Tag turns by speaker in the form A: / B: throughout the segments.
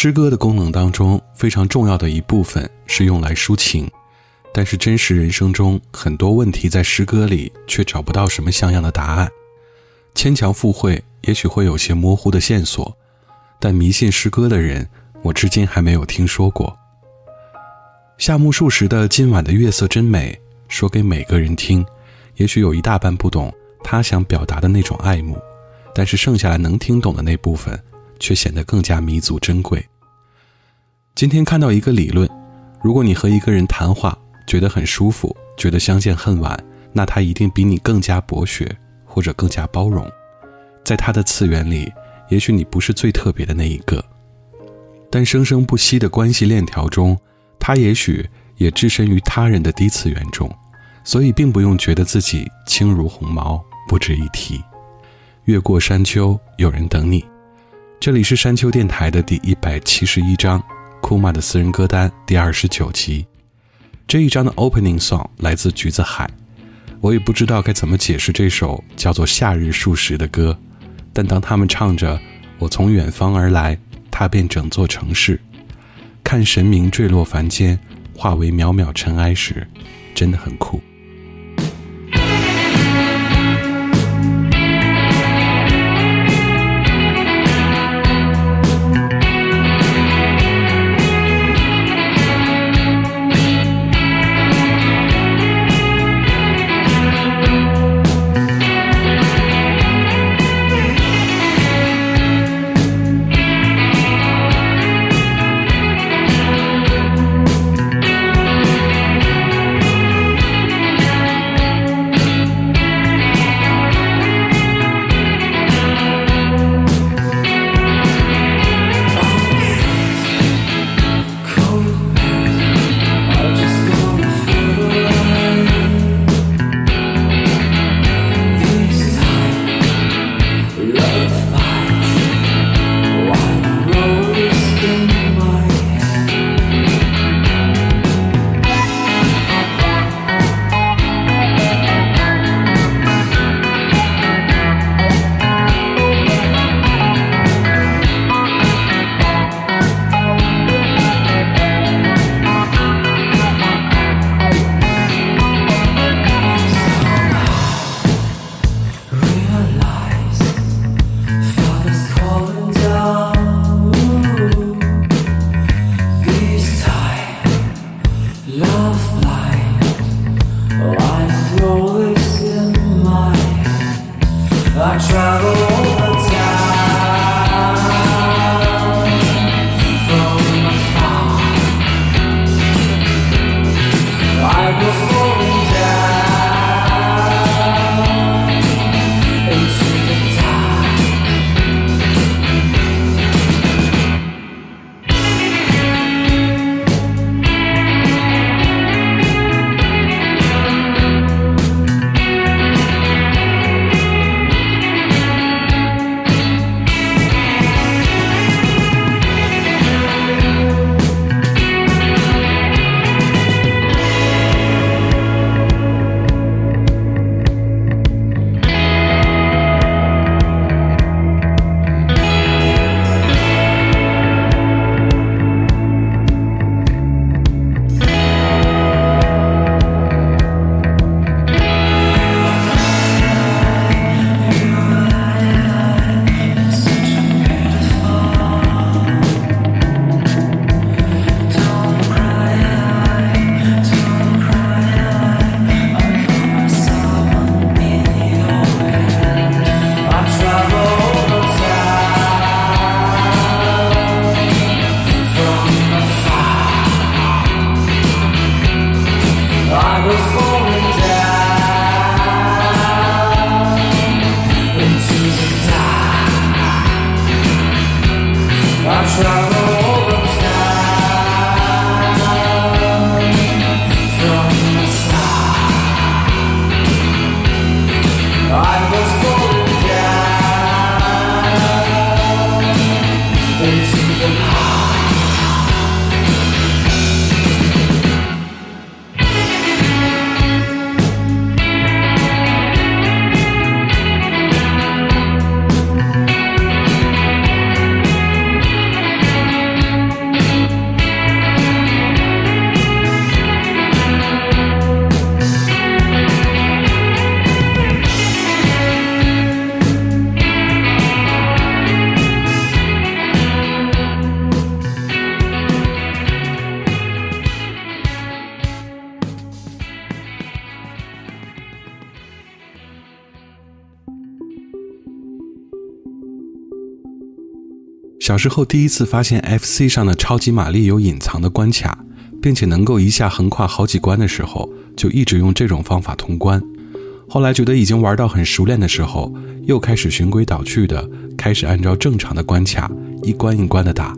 A: 诗歌的功能当中非常重要的一部分是用来抒情，但是真实人生中很多问题在诗歌里却找不到什么像样的答案。牵强附会也许会有些模糊的线索，但迷信诗歌的人，我至今还没有听说过。夏目漱石的《今晚的月色真美》说给每个人听，也许有一大半不懂他想表达的那种爱慕，但是剩下来能听懂的那部分。却显得更加弥足珍贵。今天看到一个理论：如果你和一个人谈话觉得很舒服，觉得相见恨晚，那他一定比你更加博学，或者更加包容。在他的次元里，也许你不是最特别的那一个，但生生不息的关系链条中，他也许也置身于他人的低次元中，所以并不用觉得自己轻如鸿毛，不值一提。越过山丘，有人等你。这里是山丘电台的第一百七十一章，库玛的私人歌单第二十九集。这一章的 opening song 来自橘子海，我也不知道该怎么解释这首叫做《夏日数十》的歌，但当他们唱着“我从远方而来，踏遍整座城市，看神明坠落凡间，化为渺渺尘埃”时，真的很酷。小时候第一次发现 FC 上的超级玛丽有隐藏的关卡，并且能够一下横跨好几关的时候，就一直用这种方法通关。后来觉得已经玩到很熟练的时候，又开始循规蹈矩的开始按照正常的关卡一关一关的打。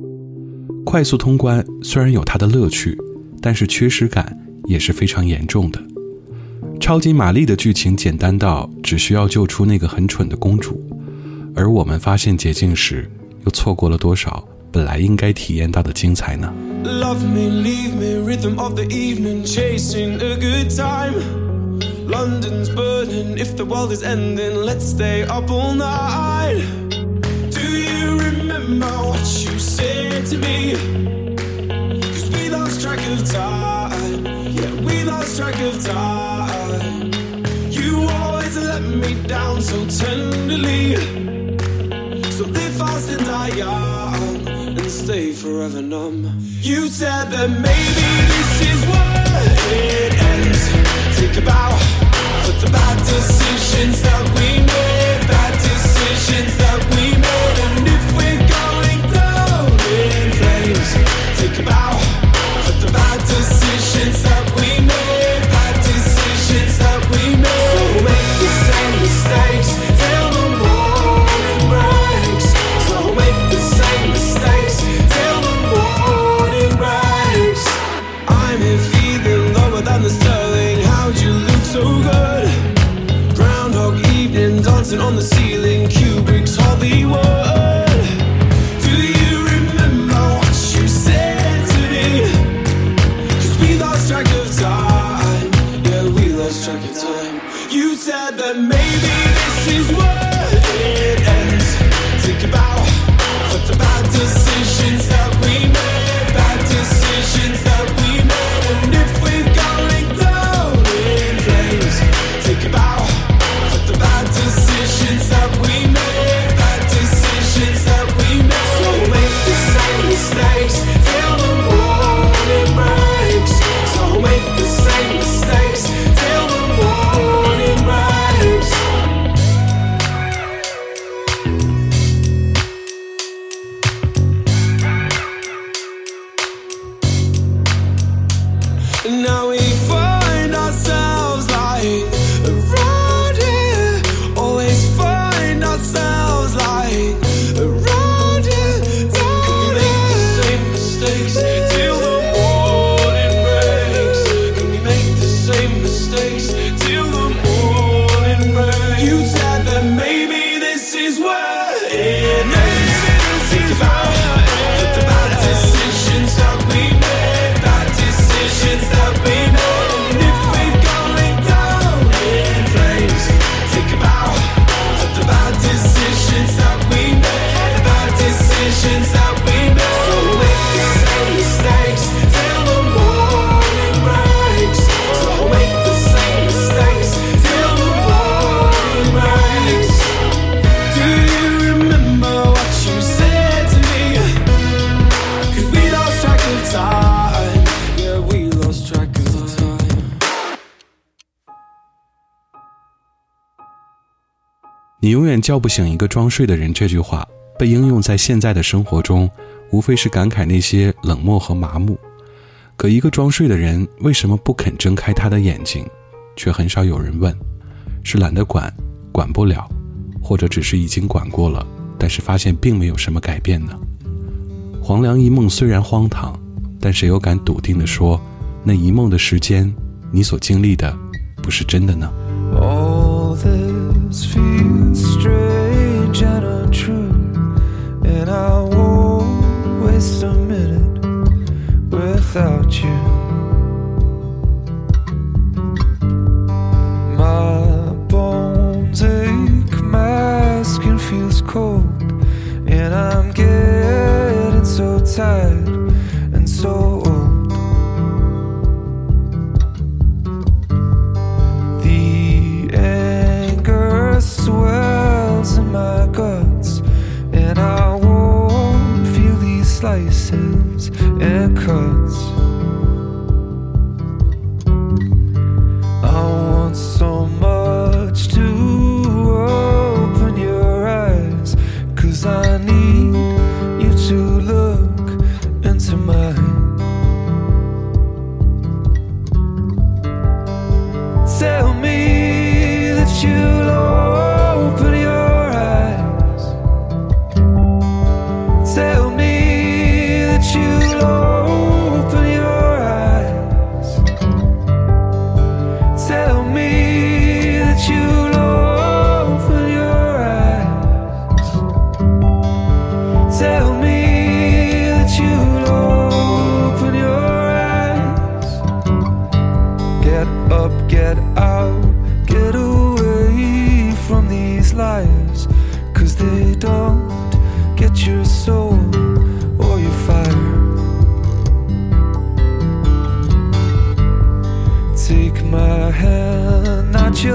A: 快速通关虽然有它的乐趣，但是缺失感也是非常严重的。超级玛丽的剧情简单到只需要救出那个很蠢的公主，而我们发现捷径时，又错过了多少本来应该体验到的精彩呢？
B: Love me, leave me, rhythm of the evening, chasing a good time. London's burning, if the world is ending, let's stay up all night. Do you remember what you said to me? Cause we lost track of time, yeah, we lost track of time. You always let me down so tenderly. Fast and die young and stay forever numb. You said that maybe this is where it ends. Take a bow for the bad decisions that we made, bad decisions that we made. And if we're going down in flames, take a bow for the bad decisions that
A: 远叫不醒一个装睡的人，这句话被应用在现在的生活中，无非是感慨那些冷漠和麻木。可一个装睡的人为什么不肯睁开他的眼睛，却很少有人问，是懒得管，管不了，或者只是已经管过了，但是发现并没有什么改变呢？黄粱一梦虽然荒唐，但谁又敢笃定地说，那一梦的时间，你所经历的，不是真的呢
C: ？All this straight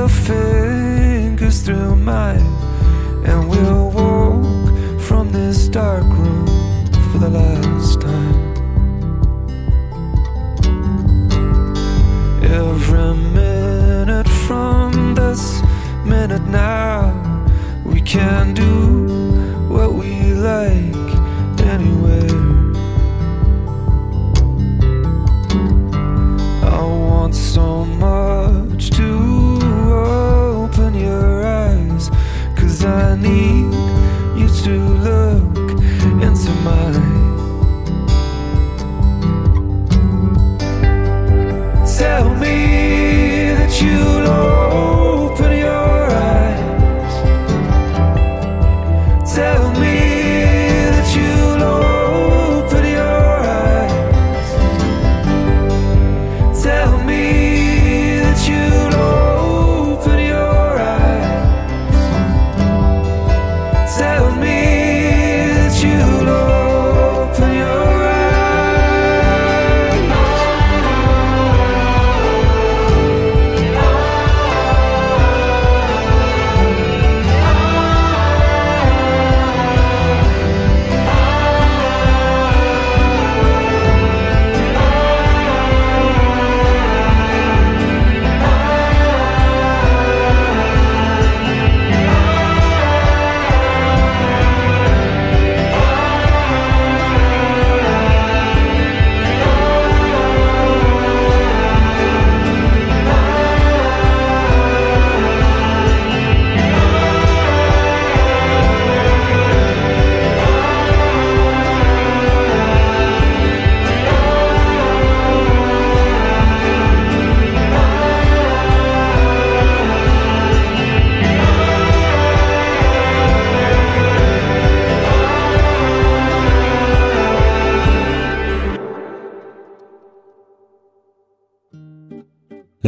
C: feel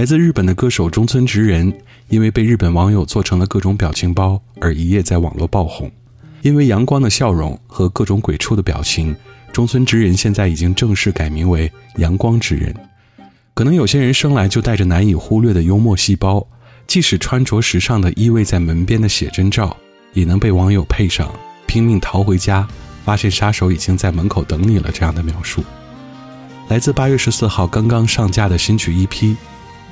A: 自日本的歌手中村直人，因为被日本网友做成了各种表情包而一夜在网络爆红。因为阳光的笑容和各种鬼畜的表情，中村直人现在已经正式改名为阳光直人。可能有些人生来就带着难以忽略的幽默细胞，即使穿着时尚的依偎在门边的写真照，也能被网友配上“拼命逃回家，发现杀手已经在门口等你了”这样的描述。来自八月十四号刚刚上架的新曲 EP，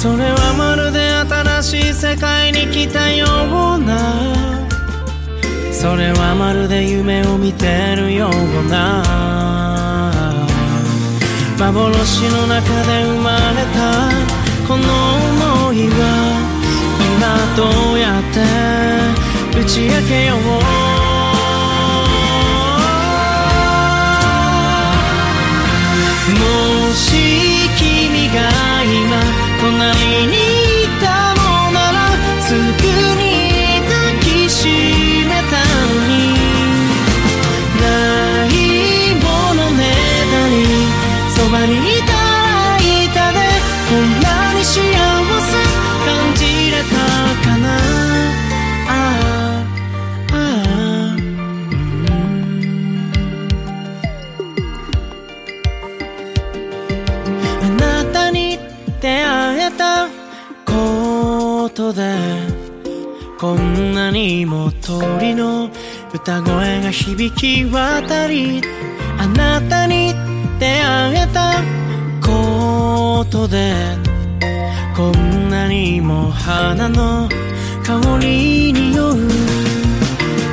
D: それはまるで新しい世界に来たような。それはまるで夢を見てるような。幻の中で生まれた。この想いは今どうやって。打ち明けよう。もし君がにいたらいたでこんなに幸せ感じれたかなああああうんあなたに出会えたことでこんなにも鳥の歌声が響き渡りあなたにことでこんなにも花の香りに酔う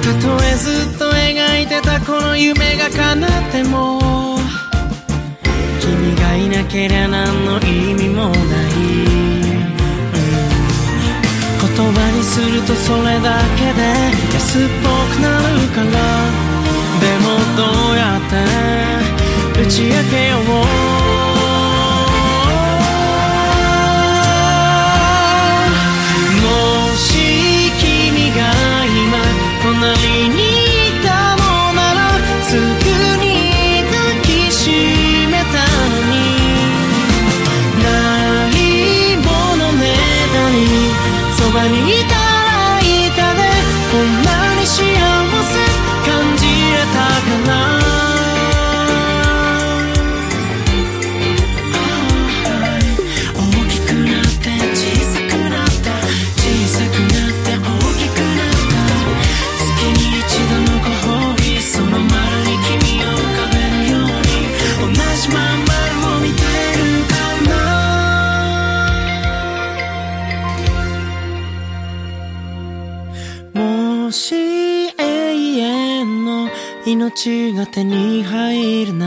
D: たとえずっと描いてたこの夢が叶っても君がいなけりゃ何の意味もない、うん、言葉にするとそれだけで安っぽくなるから。でもどうやって打ち明けよう。命が手に入るな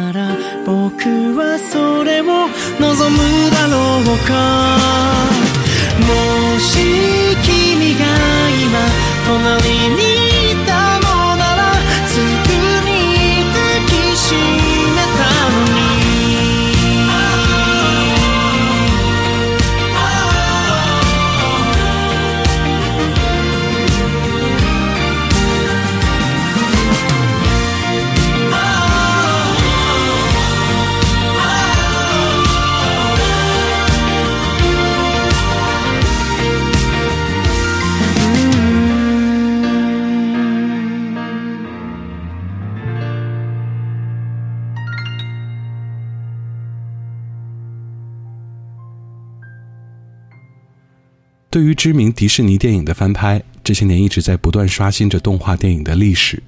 A: 知名迪士尼电影的翻拍，这些年一直在不断刷新着动画电影的历史。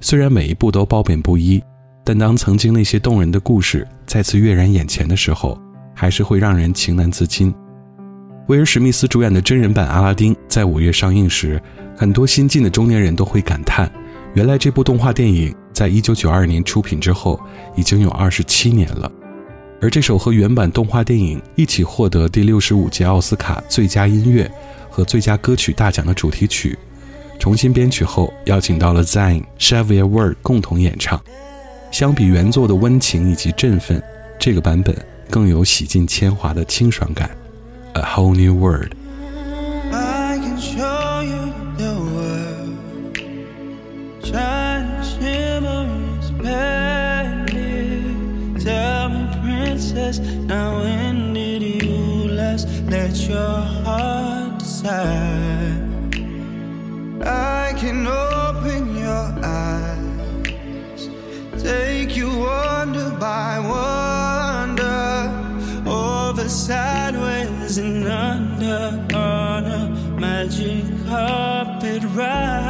A: 虽然每一部都褒贬不一，但当曾经那些动人的故事再次跃然眼前的时候，还是会让人情难自禁。威尔·史密斯主演的真人版《阿拉丁》在五月上映时，很多新晋的中年人都会感叹：原来这部动画电影在一九九二年出品之后，已经有二十七年了。而这首和原版动画电影一起获得第六十五届奥斯卡最佳音乐和最佳歌曲大奖的主题曲，重新编曲后邀请到了 Zayn、Shavirward 共同演唱。相比原作的温情以及振奋，这个版本更有洗尽铅华的清爽感。A whole new world。
B: By wonder, over sideways and under on a magic carpet ride.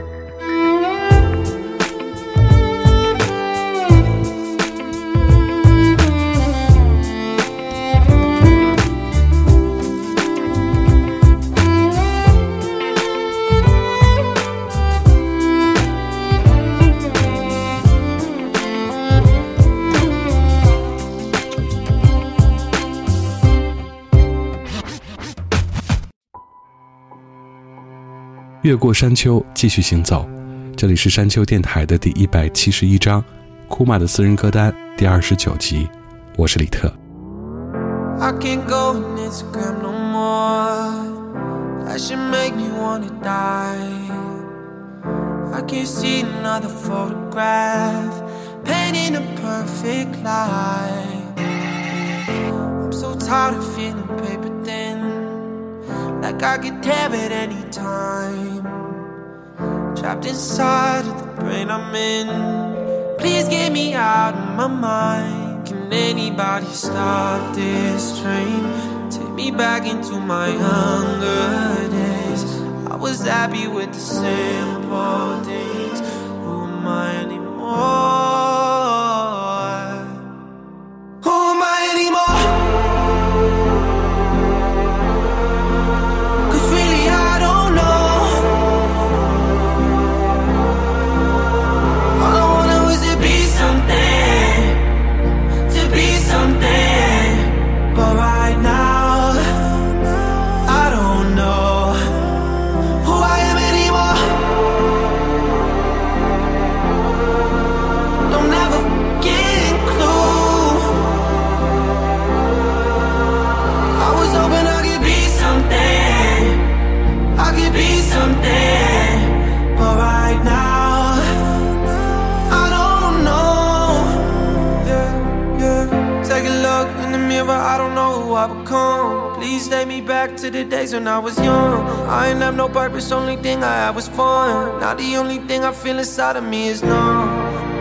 A: 越过山丘，继续行走。这里是山丘电台的第一百七十一章，库玛的私人歌单第二十九集。我是李特。
B: I'm so tired of feeling paper thin, like I could tear it any time. Trapped inside of the brain I'm in. Please get me out of my mind. Can anybody stop this train? Take me back into my younger days. I was happy with the simple things. Who am I anymore? Become. Take me back to the days when I was young. I ain't have no purpose, only thing I had was fun. Now the only thing I feel inside of me is numb.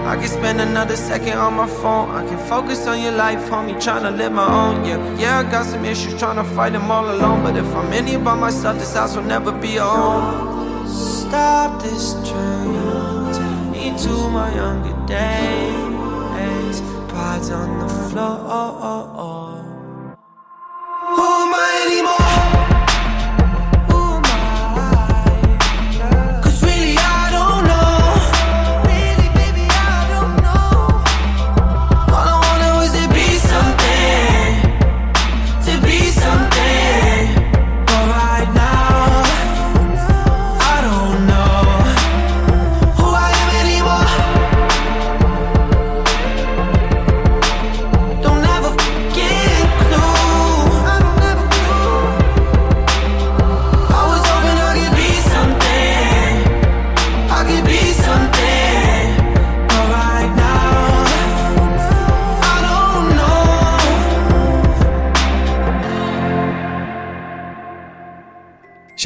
B: I can spend another second on my phone. I can focus on your life, homie, trying to live my own. Yeah, yeah, I got some issues, trying to fight them all alone. But if I'm in here by myself, this house will never be home. Stop this train, take me to my younger days. Pads on the floor.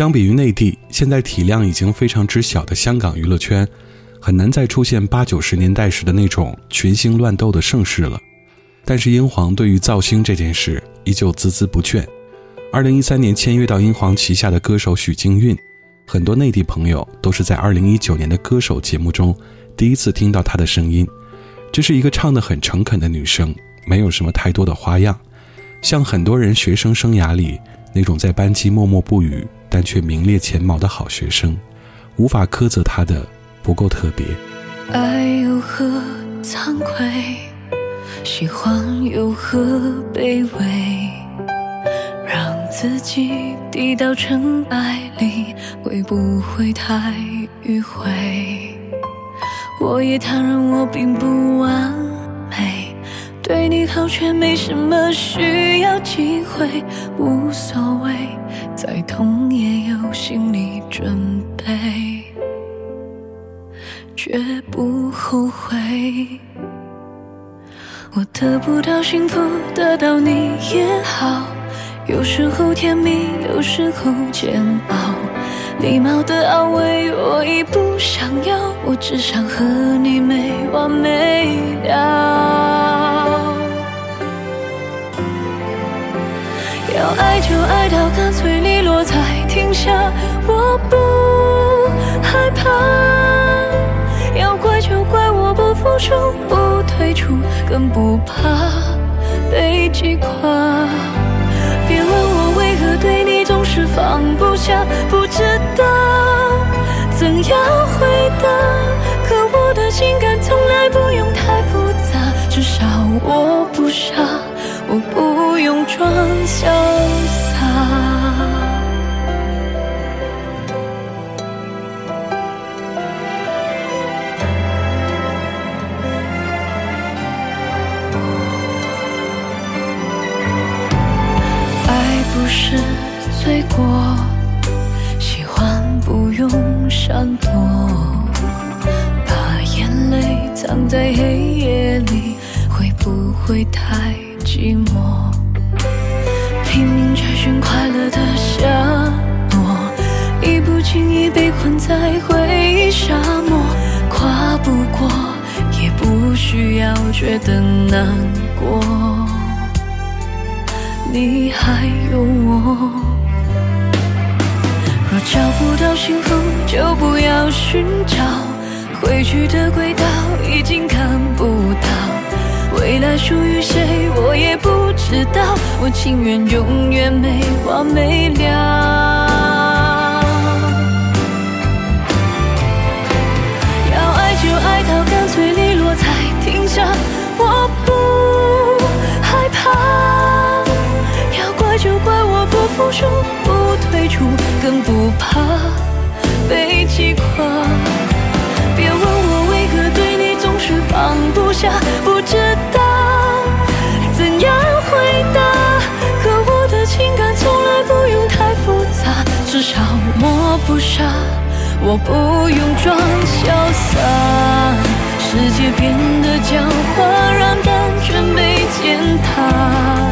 A: 相比于内地，现在体量已经非常之小的香港娱乐圈，很难再出现八九十年代时的那种群星乱斗的盛世了。但是英皇对于造星这件事依旧孜孜不倦。二零一三年签约到英皇旗下的歌手许靖韵，很多内地朋友都是在二零一九年的歌手节目中第一次听到她的声音。这是一个唱得很诚恳的女生，没有什么太多的花样，像很多人学生生涯里那种在班级默默不语但却名列前茅的好学生，无法苛责他的不够特别。
E: 爱又何惭愧？喜欢有何卑微？让自己低到尘埃里，会不会太迂回？我也坦然，我并不完美，对你好却没什么需要机会，无所谓，再痛也有心理准备，绝不后悔。我得不到幸福，得到你也好。有时候甜蜜，有时候煎熬。礼貌的安慰我已不想要，我只想和你没完没了。要爱就爱到干脆利落才停下，我不害怕。要怪就怪我不付出。退出，更不怕被击垮。别问我为何对你总是放不下，不知道怎样回答。可我的情感从来不用太复杂，至少我不傻，我不用装潇洒。的轨道已经看不到，未来属于谁，我也不知道。我情愿永远没完没了。要爱就爱到干脆利落才停下，我不害怕。要怪就怪我不服输，不退出，更不怕被击垮。放不下，不知道怎样回答。可我的情感从来不用太复杂，至少我不傻，我不用装潇洒。世界变得狡猾，让感觉被践踏。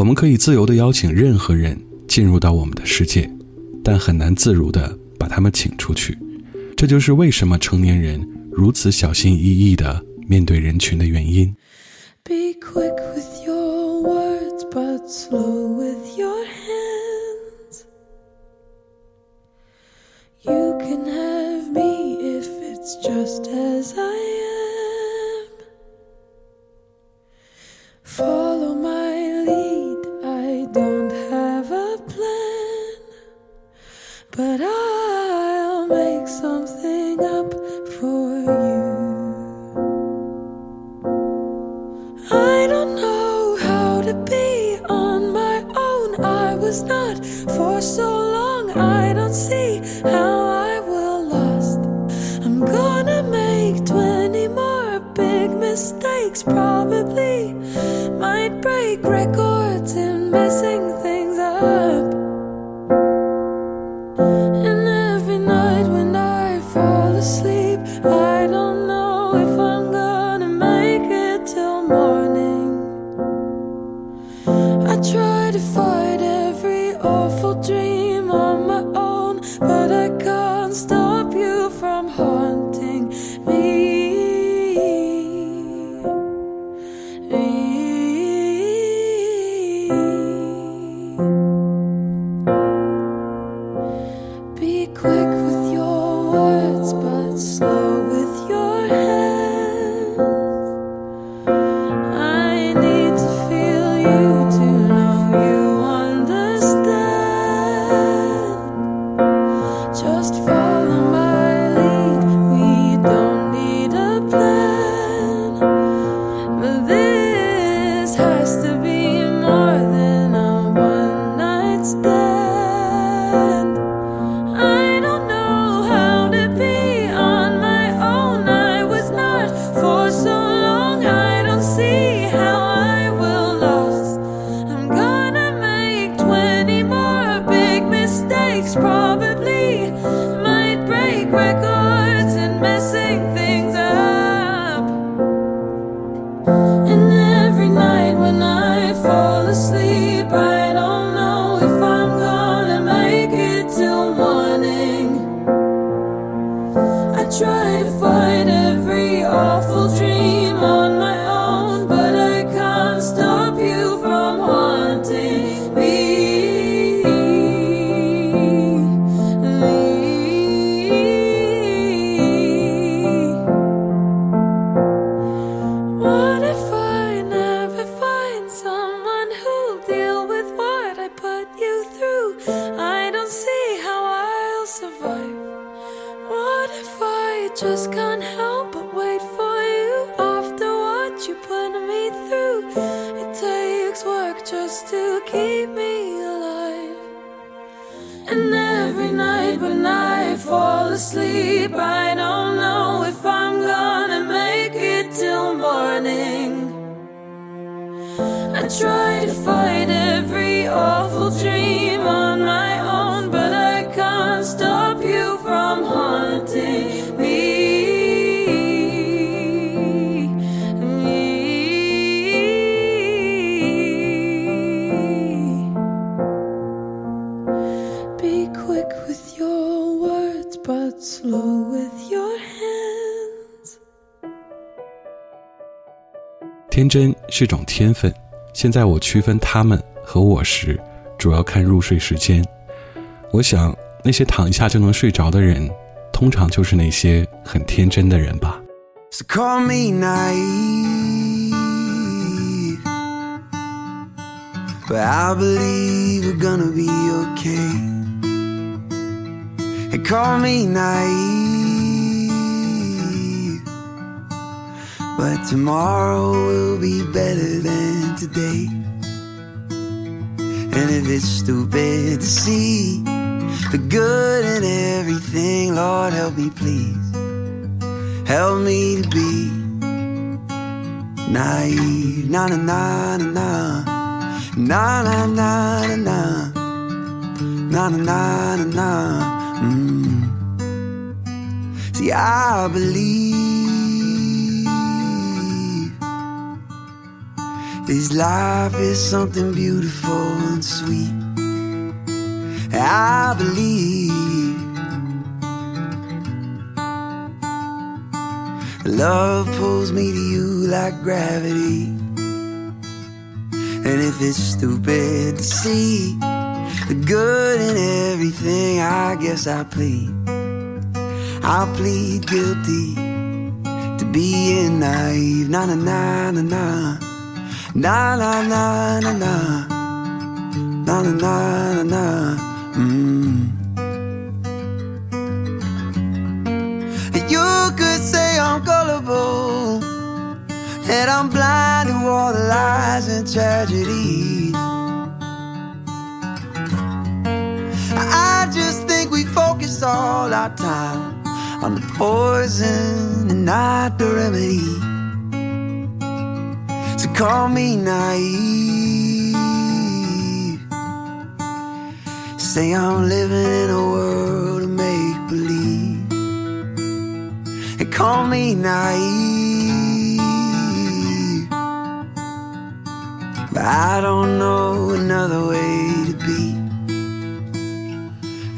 E: 我们可
A: 以自由的邀请任何人进入到我们的世界，但很难自如的把他们请出去。这就是为什么成年人如此小心翼翼的面对人群的原因。
F: beautiful dreamer. Oh,
A: 天分，现在我区分他们和我时，主要看入睡时间。我想，那些躺一下就能睡着的人，通常就是那些很天真的人吧。
G: So call me naive, but I believe we're gonna be okay. And call me naive, but tomorrow will be better than today. And if it's stupid to see the good in everything, Lord help me please. Help me to be naive. Na na na na na. Na na na na na. Na na na na na. Mm. See, I believe This life is something beautiful and sweet. I believe love pulls me to you like gravity. And if it's stupid to see the good in everything, I guess I plead. I'll plead guilty to being naive. Na na na na na. Na na na na na. Na na na na na. Mm. You could say I'm gullible, that I'm blind to all the lies and tragedies. I just think we focus all our time on the poison and not the remedy. Call me naive. Say I'm living in a world of make believe. And call me naive. But I don't know another way to be.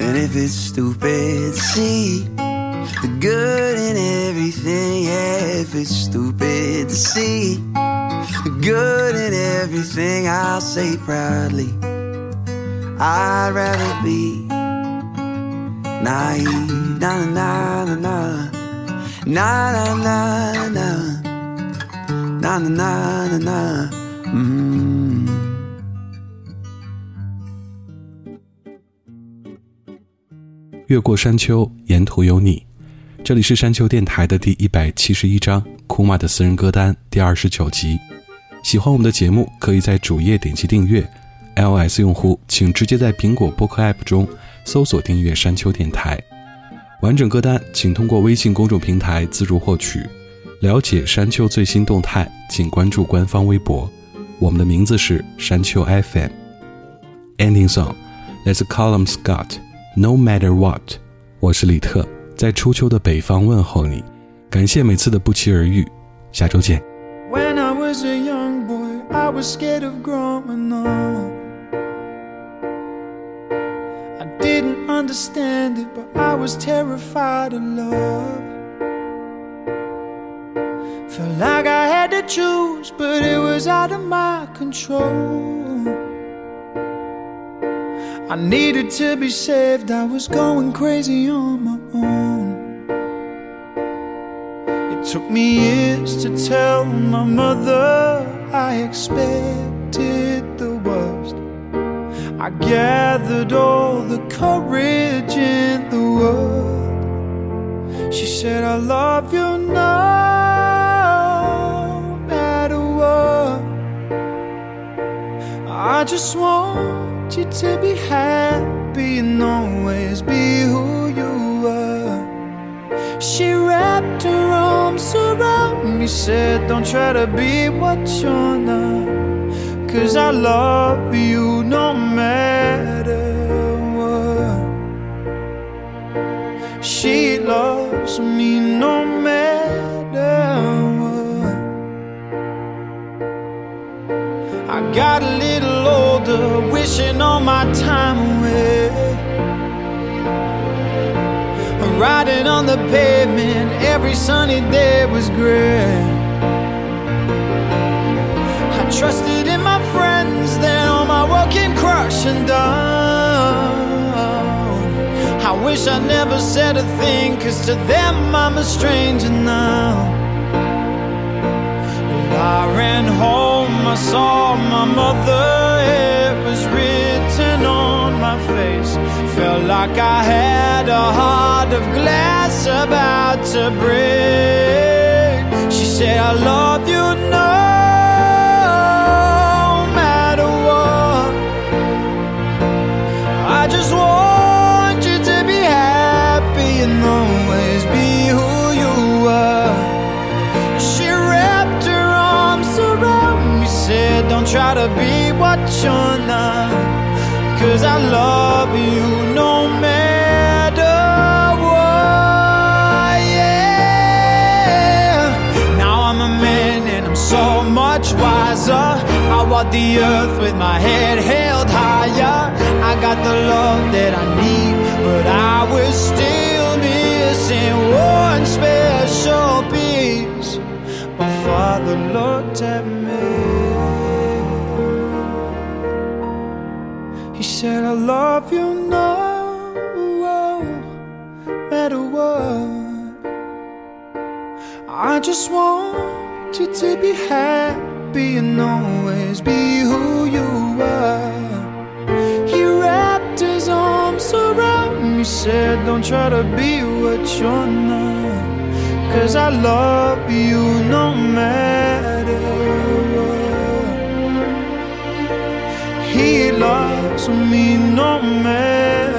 G: And if it's stupid, see the good in everything. Yeah, if it's stupid to see good in everything, I'll say proudly. I'd rather be naive. Na na na na na na na na na na na na na. Mm.
A: 越过山丘，沿途有你。这里是山丘电台的第一百七十一章，库玛的私人歌单第二十九集。喜欢我们的节目，可以在主页点击订阅。iOS 用户请直接在苹果播客 App 中搜索订阅山丘电台。完整歌单请通过微信公众平台自助获取。了解山丘最新动态，请关注官方微博。我们的名字是山丘 FM。Ending song，Let's call him Scott。No matter what，我是李特，在初秋的北方问候你。感谢每次的不期而遇，下周见。
H: When was scared of growing up. I didn't understand it, but I was terrified of love. Felt like I had to choose, but it was out of my control. I needed to be saved, I was going crazy on my own. Took me years to tell my mother I expected the worst. I gathered all the courage in the world. She said, I love you no matter what. I just want you to be happy and always be who you are. She wrapped her arms around me, said, Don't try to be what you're not. Cause I love you no matter what. She loves me no matter what. I got a little older, wishing all my time away. Riding on the pavement, every sunny day was gray. I trusted in my friends, then all my work came crashing down. I wish I never said a thing, cause to them I'm a stranger now. And I ran home, I saw my mother, it was written my face. Felt like I had a heart of glass about to break. She said, I love you no matter what. I just want you to be happy and always be who you are. She wrapped her arms around me, said, Don't try to be what you're not. Cause I love you no matter what, yeah. Now I'm a man and I'm so much wiser. I walk the earth with my head held higher. I got the love that I need, but I was still missing one special piece. My father looked at me. Said, I love you now, oh, matter what. I just want you to be happy and always be who you are. He wrapped his arms around me, said, Don't try to be what you're not. Cause I love you no matter vila som inom mig.